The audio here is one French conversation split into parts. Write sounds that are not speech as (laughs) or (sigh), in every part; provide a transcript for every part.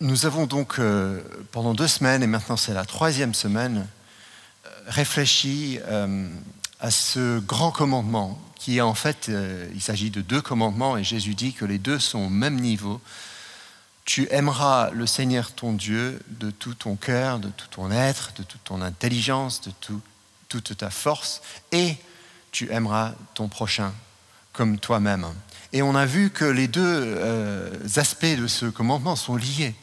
Nous avons donc, euh, pendant deux semaines, et maintenant c'est la troisième semaine, euh, réfléchi euh, à ce grand commandement, qui est en fait, il s'agit de deux commandements, et Jésus dit que les deux sont au même niveau. Tu aimeras le Seigneur ton Dieu de tout ton cœur, de tout ton être, de toute ton intelligence, de toute ta force, et tu aimeras ton prochain comme toi-même. Et on a vu que les deux aspects de ce commandement sont liés.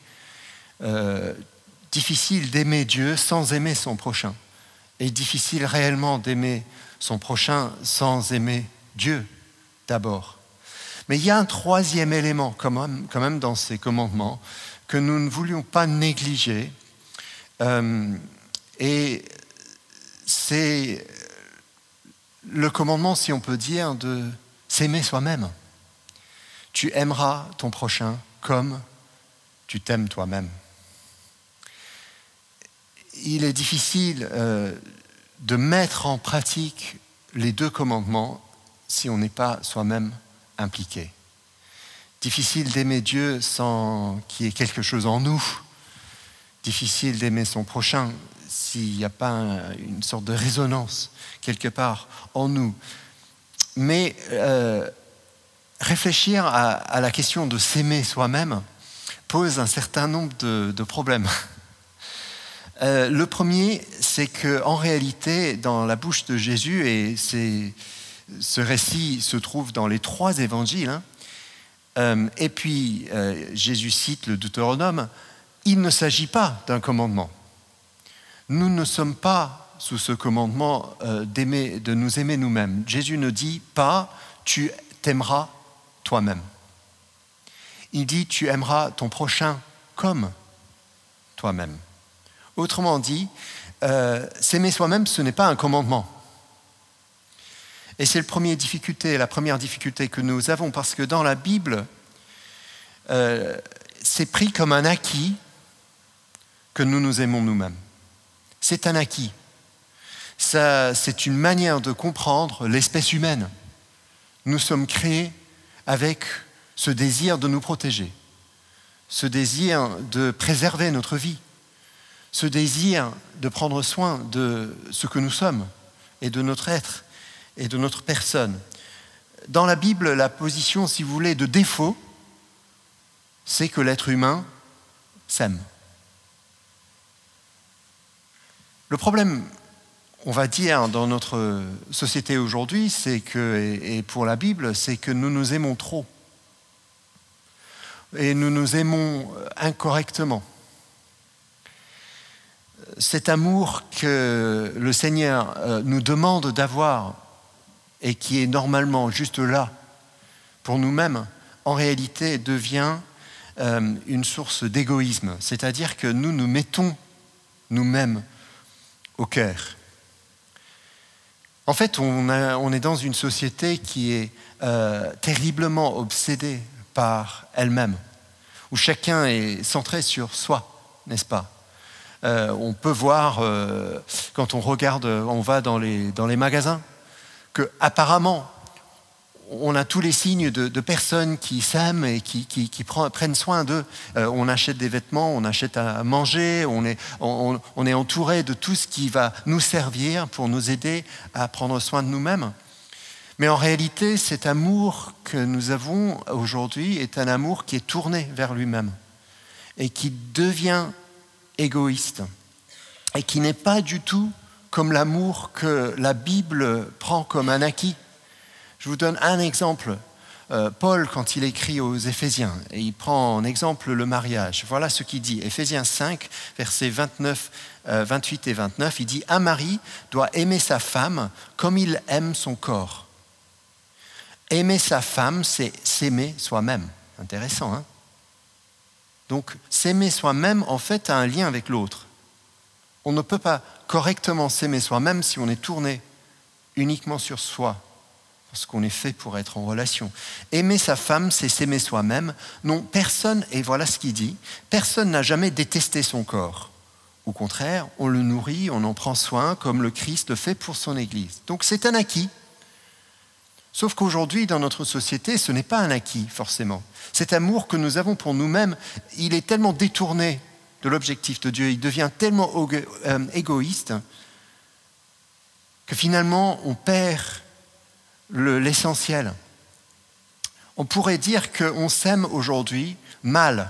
Euh, difficile d'aimer Dieu sans aimer son prochain. Et difficile réellement d'aimer son prochain sans aimer Dieu d'abord. Mais il y a un troisième élément quand même, dans ces commandements que nous ne voulions pas négliger. Euh, et c'est le commandement, si on peut dire, de s'aimer soi-même tu aimeras ton prochain comme tu t'aimes toi-même. Il est difficile euh, de mettre en pratique les deux commandements si on n'est pas soi-même impliqué. Difficile d'aimer Dieu sans qu'il y ait quelque chose en nous. Difficile d'aimer son prochain s'il n'y a pas une sorte de résonance quelque part en nous. Mais euh, réfléchir à, la question de s'aimer soi-même pose un certain nombre de, problèmes. Euh, le premier, c'est qu'en réalité, dans la bouche de Jésus, et ce récit se trouve dans les trois évangiles, hein, euh, et puis euh, Jésus cite le Deutéronome, il ne s'agit pas d'un commandement. Nous ne sommes pas sous ce commandement de nous aimer nous-mêmes. Jésus ne dit pas tu t'aimeras toi-même. Il dit, tu aimeras ton prochain comme toi-même. Autrement dit, euh, s'aimer soi-même, ce n'est pas un commandement. Et c'est la première difficulté, la première difficulté que nous avons, parce que dans la Bible, euh, c'est pris comme un acquis que nous nous aimons nous-mêmes. C'est un acquis. c'est une manière de comprendre l'espèce humaine. Nous sommes créés avec ce désir de nous protéger, ce désir de préserver notre vie, ce désir de prendre soin de ce que nous sommes et de notre être et de notre personne. Dans la Bible, la position, si vous voulez, de défaut, c'est que l'être humain s'aime. Le problème on va dire dans notre société aujourd'hui, c'est que, et pour la Bible, c'est que nous nous aimons trop. Et nous nous aimons incorrectement. Cet amour que le Seigneur euh, nous demande d'avoir et qui est normalement juste là pour nous-mêmes, en réalité devient euh, une source d'égoïsme. C'est-à-dire que nous nous mettons nous-mêmes au cœur. En fait, on, est dans une société qui est euh, terriblement obsédée par elle-même, où chacun est centré sur soi, n'est-ce pas? Euh, On peut voir, euh, quand on regarde, on va dans les, magasins, que apparemment on a tous les signes de, personnes qui s'aiment et qui, prennent soin d'eux. Euh, on achète des vêtements, on achète à manger, on est, on est entouré de tout ce qui va nous servir pour nous aider à prendre soin de nous-mêmes. Mais en réalité, cet amour que nous avons aujourd'hui est un amour qui est tourné vers lui-même et qui devient égoïste et qui n'est pas du tout comme l'amour que la Bible prend comme un acquis. Je vous donne un exemple. Euh, Paul, quand il écrit aux Éphésiens, et il prend en exemple le mariage, voilà ce qu'il dit. Éphésiens 5, versets 29, 28 euh, et 29, il dit Un mari doit aimer sa femme comme il aime son corps. Aimer sa femme, c'est s'aimer soi-même. Intéressant, hein? Donc, s'aimer soi-même, en fait, a un lien avec l'autre. On ne peut pas correctement s'aimer soi-même si on est tourné uniquement sur soi parce qu'on est fait pour être en relation. Aimer sa femme, c'est s'aimer soi-même. Non, personne, et voilà ce qu'il dit, personne n'a jamais détesté son corps. Au contraire, on le nourrit, on en prend soin, comme le Christ le fait pour son Église. Donc c'est un acquis. Sauf qu'aujourd'hui, dans notre société, ce n'est pas un acquis, forcément. Cet amour que nous avons pour nous-mêmes, il est tellement détourné de l'objectif de Dieu, il devient tellement euh, égoïste que finalement, on perd l'essentiel. on pourrait dire qu'on s'aime aujourd'hui mal,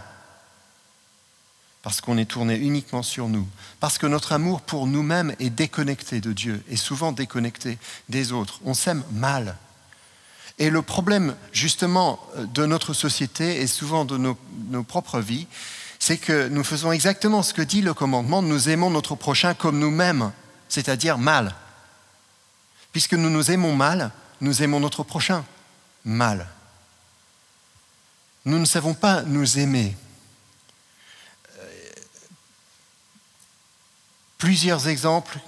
parce qu'on est tourné uniquement sur nous, parce que notre amour pour nous-mêmes est déconnecté de Dieu, et souvent déconnecté des autres. On s'aime mal. Et le problème justement de notre société et souvent de nos, propres vies, c'est que nous faisons exactement ce que dit le commandement, nous aimons notre prochain comme nous-mêmes, c'est-à-dire mal. Puisque nous nous aimons mal, nous aimons notre prochain mal. Nous ne savons pas nous aimer. Plusieurs exemples.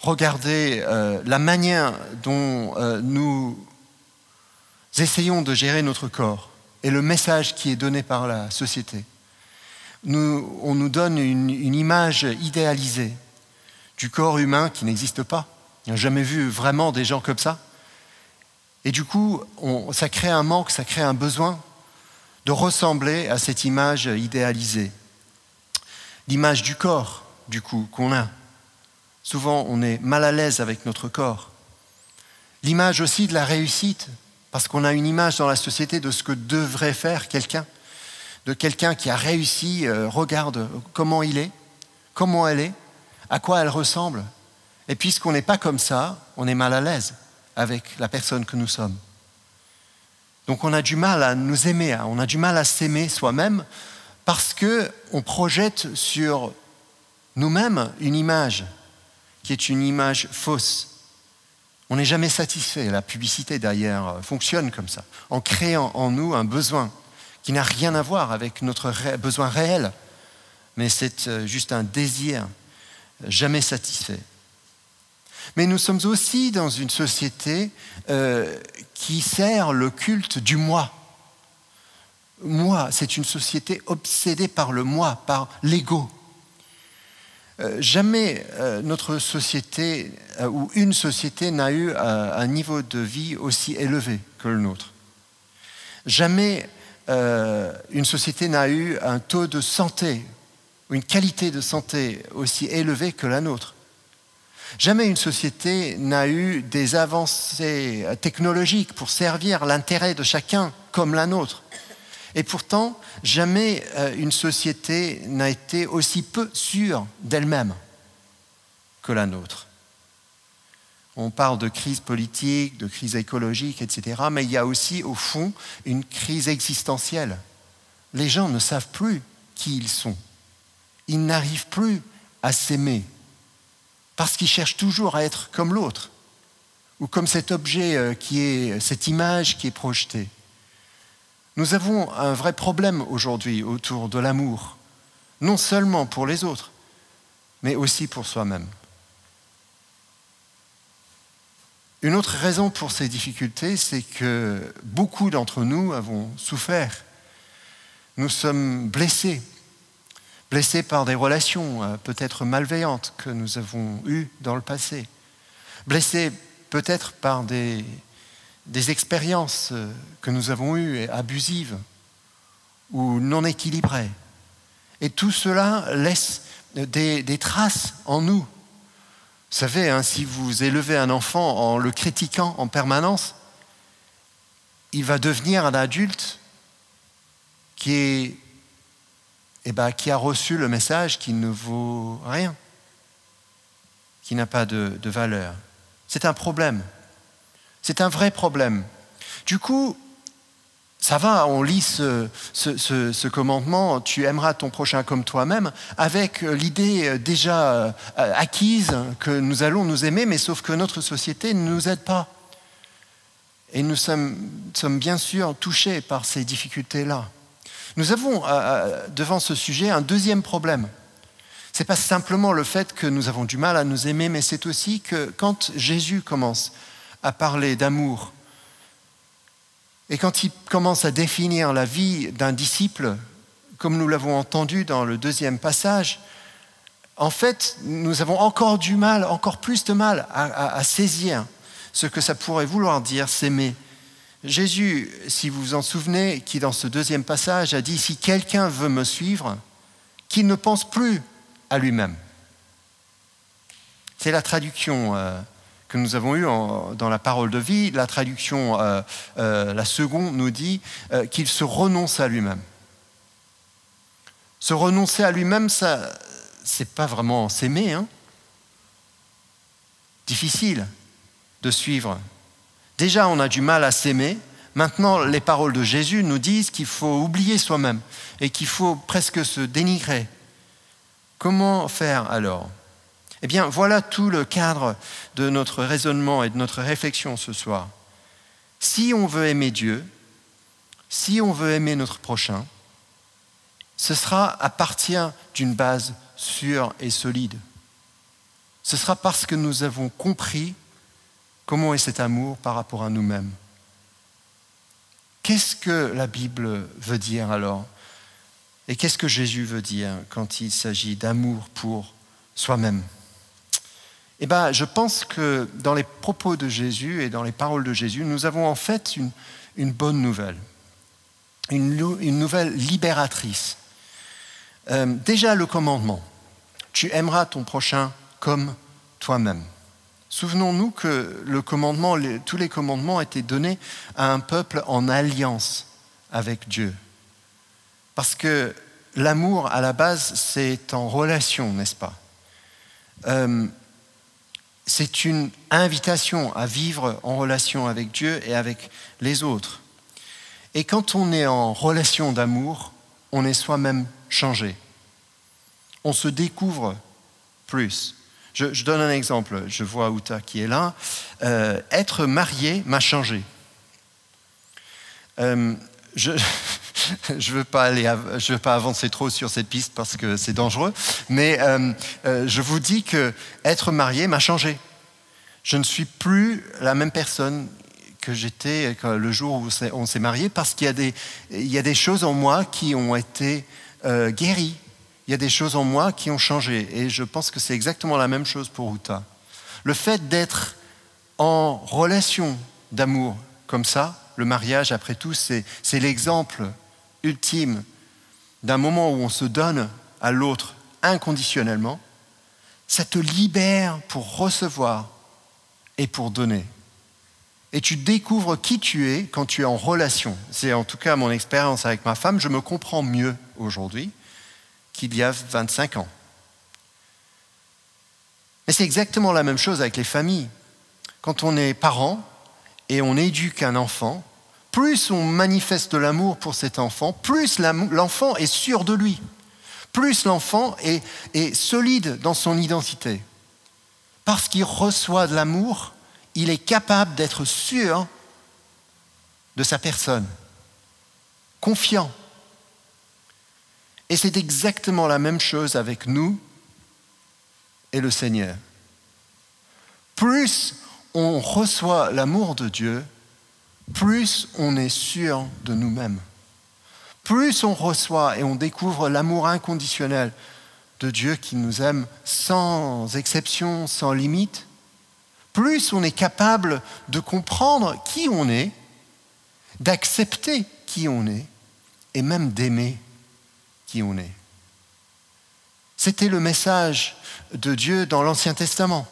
Regardez euh, la manière dont euh, nous essayons de gérer notre corps et le message qui est donné par la société. on nous donne une image idéalisée du corps humain qui n'existe pas. Il n'a jamais vu vraiment des gens comme ça. Et du coup, ça crée un manque, ça crée un besoin de ressembler à cette image idéalisée. L'image du corps, du coup, qu'on a. Souvent, on est mal à l'aise avec notre corps. L'image aussi de la réussite, parce qu'on a une image dans la société de ce que devrait faire quelqu'un, de quelqu'un qui a réussi, euh, regarde comment il est, comment elle est, à quoi elle ressemble, et puisqu'on n'est pas comme ça, on est mal à l'aise avec la personne que nous sommes. Donc on a du mal à nous aimer, hein. on a du mal à s'aimer soi-même parce qu'on projette sur nous-mêmes une image qui est une image fausse. On n'est jamais satisfait. La publicité d'ailleurs fonctionne comme ça, en créant en nous un besoin qui n'a rien à voir avec notre besoin réel, mais c'est euh, juste un désir jamais satisfait. Mais nous sommes aussi dans une société euh, qui sert le culte du moi. Moi, c'est une société obsédée par le moi, par l'ego. Euh, jamais euh, notre société ou une société n'a eu un niveau de vie aussi élevé que le nôtre. Jamais une société n'a eu un taux de santé une qualité de santé aussi élevée que la nôtre. Jamais une société n'a eu des avancées technologiques pour servir l'intérêt de chacun comme la nôtre. Et pourtant, jamais euh, une société n'a été aussi peu sûre d'elle-même que la nôtre. On parle de crise politique, de crise écologique, etc. Mais il y a aussi, au fond, une crise existentielle. Les gens ne savent plus qui ils sont. Ils n'arrivent plus à s'aimer parce qu'ils cherchent toujours à être comme l'autre, ou comme cet objet euh, qui est, cette image qui est projetée. Nous avons un vrai problème aujourd'hui autour de l'amour, non seulement pour les autres, mais aussi pour soi-même. Une autre raison pour ces difficultés, c'est que beaucoup d'entre nous avons souffert. Nous sommes blessés blessés par des relations euh, peut-être malveillantes que nous avons eues dans le passé, blessés peut-être par des, des expériences euh, que nous avons eues abusives ou non équilibrées. Et tout cela laisse des, des traces en nous. Vous savez, hein, si vous élevez un enfant en le critiquant en permanence, il va devenir un adulte qui eh ben, qui a reçu le message qui ne vaut rien, qui n'a pas de, valeur. C'est un problème. C'est un vrai problème. Du coup, ça va, on lit ce, commandement, tu aimeras ton prochain comme toi-même, avec l'idée déjà euh, acquise que nous allons nous aimer, mais sauf que notre société ne nous aide pas. Et nous sommes, sommes bien sûr touchés par ces difficultés-là. Nous avons euh, euh, devant ce sujet un deuxième problème. Ce n'est pas simplement le fait que nous avons du mal à nous aimer, mais c'est aussi que quand Jésus commence à parler d'amour, et quand il commence à définir la vie d'un disciple, comme nous l'avons entendu dans le deuxième passage, en fait, nous avons encore du mal, encore plus de mal à, saisir ce que ça pourrait vouloir dire s'aimer. Jésus, si vous vous en souvenez, qui dans ce deuxième passage a dit, si quelqu'un veut me suivre, qu'il ne pense plus à lui-même. C'est la traduction euh, que nous avons eue dans la parole de vie. La traduction, euh, euh, la seconde, nous dit qu'il se renonce à lui-même. Se renoncer à lui-même, ça, c'est pas vraiment s'aimer. Hein Difficile de suivre. Déjà, on a du mal à s'aimer. Maintenant, les paroles de Jésus nous disent qu'il faut oublier soi-même et qu'il faut presque se dénigrer. Comment faire alors? Eh bien, voilà tout le cadre de notre raisonnement et de notre réflexion ce soir. Si on veut aimer Dieu, si on veut aimer notre prochain, ce sera à partir d'une base sûre et solide. Ce sera parce que nous avons compris comment est cet amour par rapport à nous-mêmes. Qu'est-ce que la Bible veut dire alors? Et qu'est-ce que Jésus veut dire quand il s'agit d'amour pour soi-même? Eh bien, je pense que dans les propos de Jésus et dans les paroles de Jésus, nous avons en fait une, bonne nouvelle, une, nouvelle libératrice. Euh, déjà le commandement, tu aimeras ton prochain comme toi-même. Souvenons-nous que le commandement, tous les commandements étaient donnés à un peuple en alliance avec Dieu. Parce que l'amour, à la base, c'est en relation, n'est-ce pas? Euh, C'est une invitation à vivre en relation avec Dieu et avec les autres. Et quand on est en relation d'amour, on est soi-même changé. On se découvre plus. Je, donne un exemple. Je vois Uta qui est là. Euh, être marié m'a changé. Euh, (laughs) ne veux, pas je veux pas avancer trop sur cette piste parce que c'est dangereux, mais euh, je vous dis que être marié m'a changé. Je ne suis plus la même personne que j'étais le jour où on s'est marié parce qu'il y, y, a des choses en moi qui ont été guéries il y a des choses en moi qui ont changé. Et je pense que c'est exactement la même chose pour Uta. Le fait d'être en relation d'amour comme ça, le mariage, après tout, c'est l'exemple ultime d'un moment où on se donne à l'autre inconditionnellement. Ça te libère pour recevoir et pour donner. Et tu découvres qui tu es quand tu es en relation. C'est en tout cas mon expérience avec ma femme. Je me comprends mieux aujourd'hui qu'il y a 25 ans. Mais c'est exactement la même chose avec les familles. Quand on est parent et on éduque un enfant, plus on manifeste de l'amour pour cet enfant, plus l'enfant est sûr de lui, plus l'enfant est, est solide dans son identité. Parce qu'il reçoit de l'amour, il est capable d'être sûr de sa personne, confiant, et c'est exactement la même chose avec nous et le Seigneur. Plus on reçoit l'amour de Dieu, plus on est sûr de nous-mêmes. Plus on reçoit et on découvre l'amour inconditionnel de Dieu qui nous aime sans exception, sans limite, plus on est capable de comprendre qui on est, d'accepter qui on est et même d'aimer qui on est. C'était le message de Dieu dans l'Ancien Testament.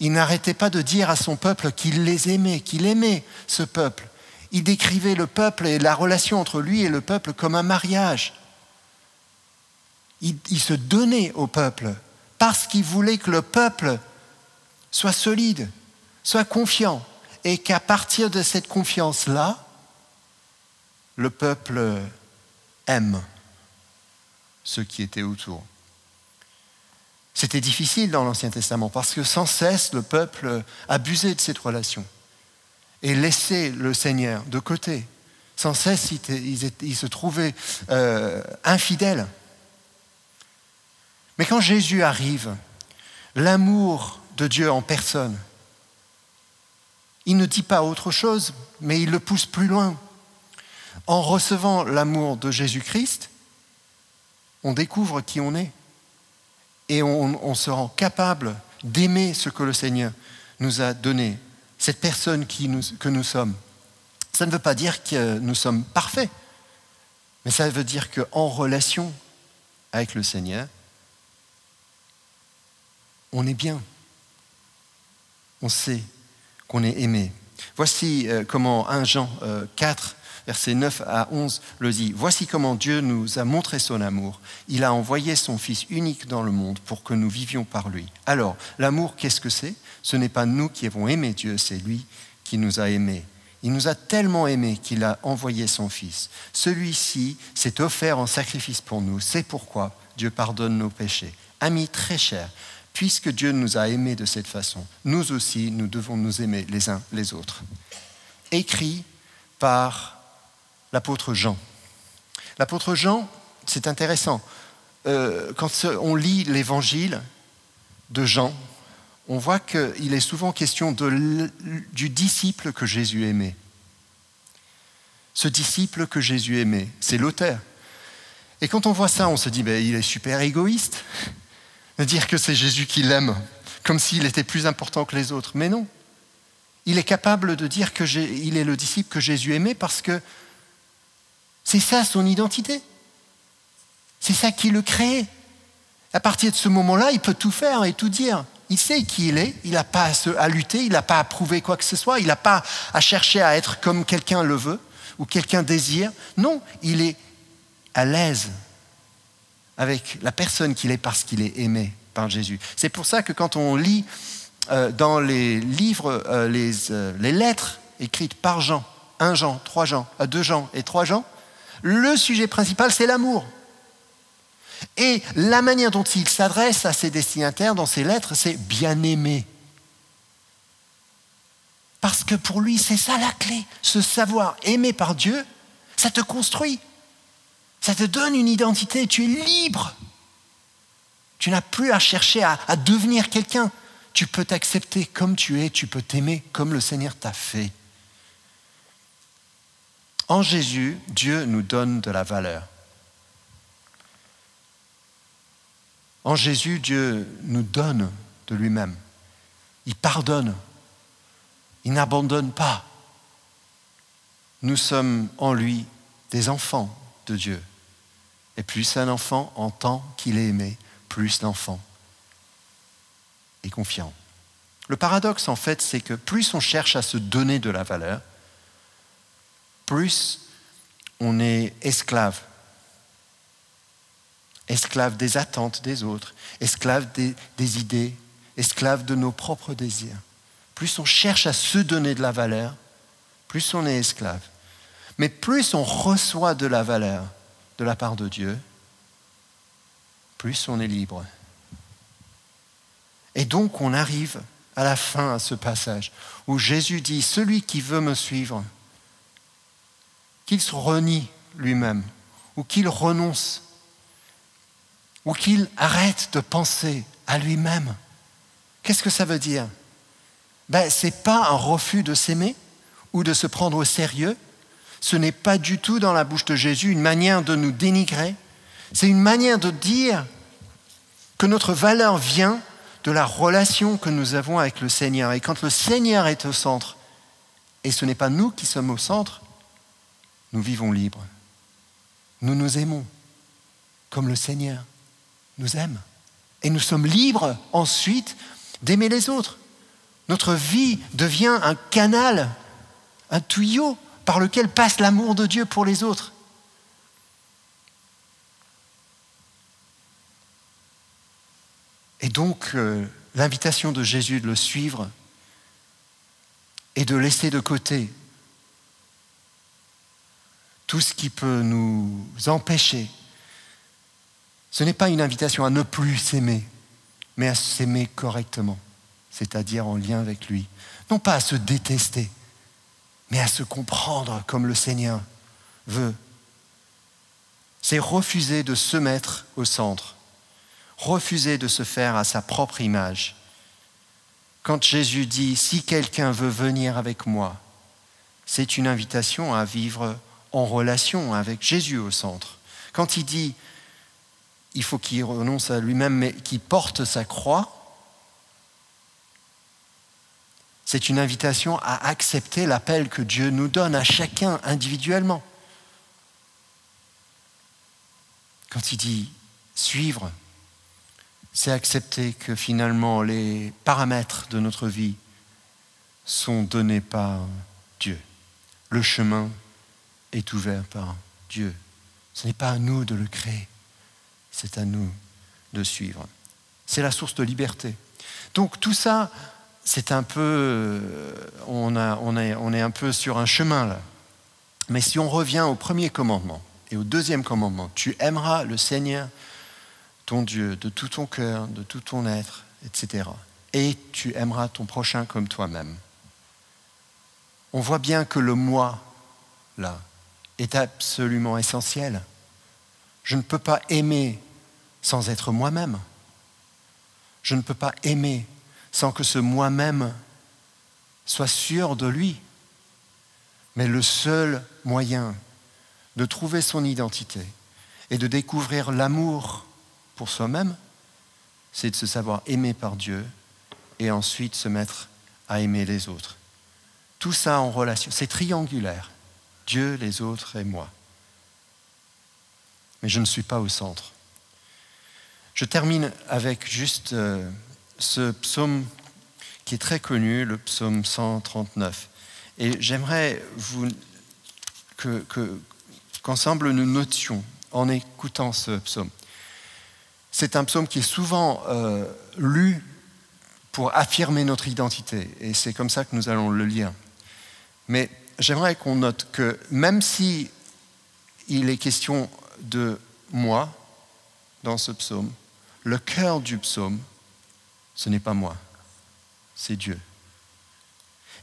Il n'arrêtait pas de dire à son peuple qu'il les aimait, qu'il aimait ce peuple. Il décrivait le peuple et la relation entre lui et le peuple comme un mariage. Il, se donnait au peuple parce qu'il voulait que le peuple soit solide, soit confiant, et qu'à partir de cette confiance-là, le peuple aime ceux qui étaient autour. C'était difficile dans l'Ancien Testament parce que sans cesse le peuple abusait de cette relation et laissait le Seigneur de côté. Sans cesse, ils, se trouvaient euh, infidèles. Mais quand Jésus arrive, l'amour de Dieu en personne, il ne dit pas autre chose, mais il le pousse plus loin. En recevant l'amour de Jésus-Christ, on découvre qui on est et on, se rend capable d'aimer ce que le Seigneur nous a donné. Cette personne qui nous, que nous sommes. Ça ne veut pas dire que nous sommes parfaits, mais ça veut dire qu'en relation avec le Seigneur, on est bien. On sait qu'on est aimé. Voici euh, comment 1 Jean 4, euh, versets 9 à 11 le dit. Voici comment Dieu nous a montré son amour. Il a envoyé son Fils unique dans le monde pour que nous vivions par lui. Alors, l'amour, qu'est-ce que c'est? Ce n'est pas nous qui avons aimé Dieu, c'est lui qui nous a aimés. Il nous a tellement aimés qu'il a envoyé son Fils. Celui-ci s'est offert en sacrifice pour nous. C'est pourquoi Dieu pardonne nos péchés. Amis très chers, puisque Dieu nous a aimés de cette façon, nous aussi, nous devons nous aimer les uns les autres. Écrit par l'apôtre Jean. L'apôtre Jean, c'est intéressant. Euh, quand on lit l'évangile de Jean, on voit qu'il est souvent question du disciple que Jésus aimait. Ce disciple que Jésus aimait, c'est l'auteur. Et quand on voit ça, on se dit, ben, il est super égoïste de dire que c'est Jésus qui l'aime, comme s'il était plus important que les autres. Mais non. Il est capable de dire qu'il est le disciple que Jésus aimait parce que c'est ça son identité. C'est ça qui le crée. À partir de ce moment-là, il peut tout faire et tout dire. Il sait qui il est, il n'a pas à, lutter, il n'a pas à prouver quoi que ce soit, il n'a pas à chercher à être comme quelqu'un le veut ou quelqu'un désire. Non, il est à l'aise avec la personne qu'il est parce qu'il est aimé par Jésus. C'est pour ça que quand on lit euh, dans les livres, euh, les, euh, les, lettres écrites par Jean, un Jean, trois Jean, deux Jean et trois Jean, le sujet principal, c'est l'amour. Et la manière dont il s'adresse à ses destinataires dans ses lettres, c'est bien aimer. Parce que pour lui, c'est ça la clé. Ce savoir aimé par Dieu, ça te construit. Ça te donne une identité. Tu es libre. Tu n'as plus à chercher à devenir quelqu'un. Tu peux t'accepter comme tu es. Tu peux t'aimer comme le Seigneur t'a fait. En Jésus, Dieu nous donne de la valeur. En Jésus, Dieu nous donne de lui-même. Il pardonne. Il n'abandonne pas. Nous sommes en lui des enfants de Dieu. Et plus un enfant entend qu'il est aimé, plus l'enfant est confiant. Le paradoxe, en fait, c'est que plus on cherche à se donner de la valeur, plus on est esclave. Esclave des attentes des autres, esclave des, des idées, esclave de nos propres désirs. Plus on cherche à se donner de la valeur, plus on est esclave. Mais plus on reçoit de la valeur de la part de Dieu, plus on est libre. Et donc on arrive à la fin à ce passage où Jésus dit, celui qui veut me suivre, qu'il se renie lui-même, ou qu'il renonce, ou qu'il arrête de penser à lui-même. Qu'est-ce que ça veut dire? Ben, Ce n'est pas un refus de s'aimer ou de se prendre au sérieux. Ce n'est pas du tout dans la bouche de Jésus une manière de nous dénigrer. C'est une manière de dire que notre valeur vient de la relation que nous avons avec le Seigneur. Et quand le Seigneur est au centre, et ce n'est pas nous qui sommes au centre, nous vivons libres. Nous nous aimons comme le Seigneur nous aime. Et nous sommes libres ensuite d'aimer les autres. Notre vie devient un canal, un tuyau par lequel passe l'amour de Dieu pour les autres. Et donc, euh, l'invitation de Jésus de le suivre et de laisser de côté tout ce qui peut nous empêcher. Ce n'est pas une invitation à ne plus s'aimer, mais à s'aimer correctement, c'est-à-dire en lien avec lui. Non pas à se détester, mais à se comprendre comme le Seigneur veut. C'est refuser de se mettre au centre, refuser de se faire à sa propre image. Quand Jésus dit, si quelqu'un veut venir avec moi, c'est une invitation à vivre en relation avec Jésus au centre. Quand il dit il faut qu'il renonce à lui-même, mais qu'il porte sa croix, C'est une invitation à accepter l'appel que Dieu nous donne à chacun individuellement. Quand il dit suivre, c'est accepter que finalement les paramètres de notre vie sont donnés par Dieu. Le chemin est ouvert par Dieu. Ce n'est pas à nous de le créer, c'est à nous de suivre. C'est la source de liberté. Donc tout ça, c'est un peu, euh, on, est un peu sur un chemin là. Mais si on revient au premier commandement et au deuxième commandement, tu aimeras le Seigneur, ton Dieu, de tout ton cœur, de tout ton être, etc. Et tu aimeras ton prochain comme toi-même. On voit bien que le moi, là, est absolument essentiel. Je ne peux pas aimer sans être moi-même. Je ne peux pas aimer sans que ce moi-même soit sûr de lui. Mais le seul moyen de trouver son identité et de découvrir l'amour pour soi-même, c'est de se savoir aimer par Dieu et ensuite se mettre à aimer les autres. Tout ça en relation, c'est triangulaire. Dieu, les autres et moi. Mais je ne suis pas au centre. Je termine avec juste euh, ce psaume qui est très connu, le psaume 139. Et j'aimerais vous, que, qu'ensemble nous notions en écoutant ce psaume. C'est un psaume qui est souvent euh, lu pour affirmer notre identité, et c'est comme ça que nous allons le lire. Mais j'aimerais qu'on note que même si il est question de moi dans ce psaume, le cœur du psaume, ce n'est pas moi, c'est Dieu.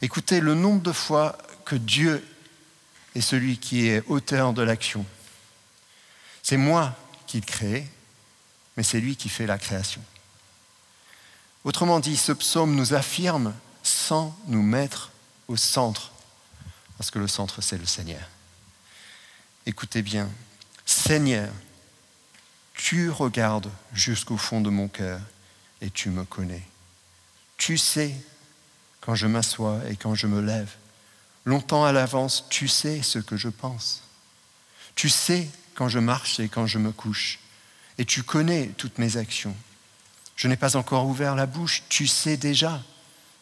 Écoutez le nombre de fois que Dieu est celui qui est auteur de l'action. C'est moi qui le crée, mais c'est lui qui fait la création. Autrement dit, ce psaume nous affirme sans nous mettre au centre, parce que le centre, c'est le Seigneur. Écoutez bien, Seigneur, tu regardes jusqu'au fond de mon cœur et tu me connais. Tu sais quand je m'assois et quand je me lève. Longtemps à l'avance, tu sais ce que je pense. Tu sais quand je marche et quand je me couche. Et tu connais toutes mes actions. Je n'ai pas encore ouvert la bouche. Tu sais déjà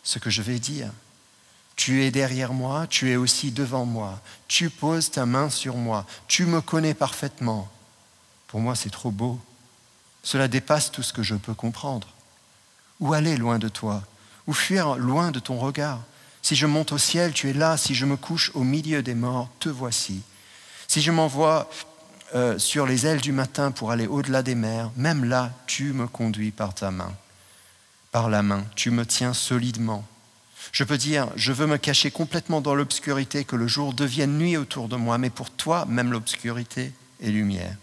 ce que je vais dire. Tu es derrière moi, tu es aussi devant moi. Tu poses ta main sur moi. Tu me connais parfaitement. Pour moi, c'est trop beau. Cela dépasse tout ce que je peux comprendre. Où aller loin de toi? Où fuir loin de ton regard? Si je monte au ciel, tu es là. Si je me couche au milieu des morts, te voici. Si je m'envoie euh, sur les ailes du matin pour aller au-delà des mers, même là, tu me conduis par ta main. Par la main, tu me tiens solidement. Je peux dire, je veux me cacher complètement dans l'obscurité, que le jour devienne nuit autour de moi, mais pour toi, même l'obscurité est lumière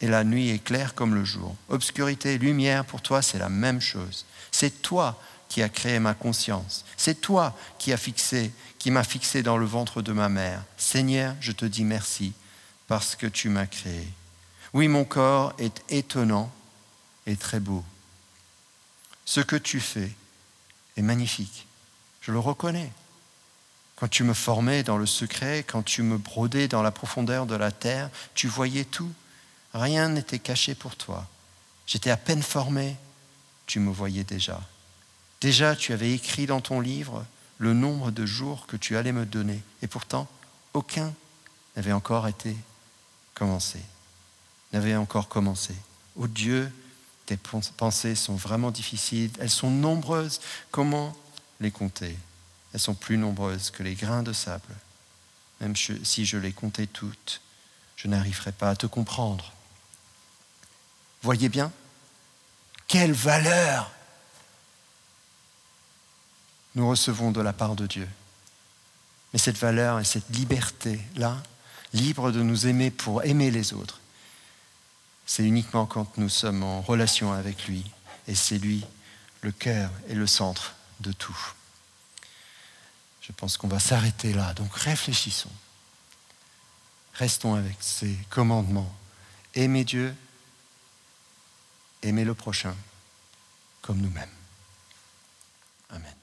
et la nuit est claire comme le jour. Obscurité lumière, pour toi, c'est la même chose. C'est toi qui as créé ma conscience. C'est toi qui fixé, qui m'as fixé dans le ventre de ma mère. Seigneur, je te dis merci parce que tu m'as créé. Oui, mon corps est étonnant et très beau. Ce que tu fais est magnifique. Je le reconnais. Quand tu me formais dans le secret, quand tu me brodais dans la profondeur de la terre, tu voyais tout. Rien n'était caché pour toi. J'étais à peine formé, tu me voyais déjà. Déjà, tu avais écrit dans ton livre le nombre de jours que tu allais me donner. Et pourtant, aucun n'avait encore été commencé, n'avait encore commencé. Oh Dieu, tes pensées sont vraiment difficiles, elles sont nombreuses. Comment les compter Elles sont plus nombreuses que les grains de sable. Même si je les comptais toutes, je n'arriverai pas à te comprendre. Voyez bien Quelle valeur nous recevons de la part de Dieu. Mais cette valeur et cette liberté-là, libre de nous aimer pour aimer les autres, c'est uniquement quand nous sommes en relation avec lui. Et c'est lui le cœur et le centre de tout. Je pense qu'on va s'arrêter là. Donc réfléchissons. Restons avec ces commandements. Aimer Dieu, aimer le prochain comme nous-mêmes. Amen.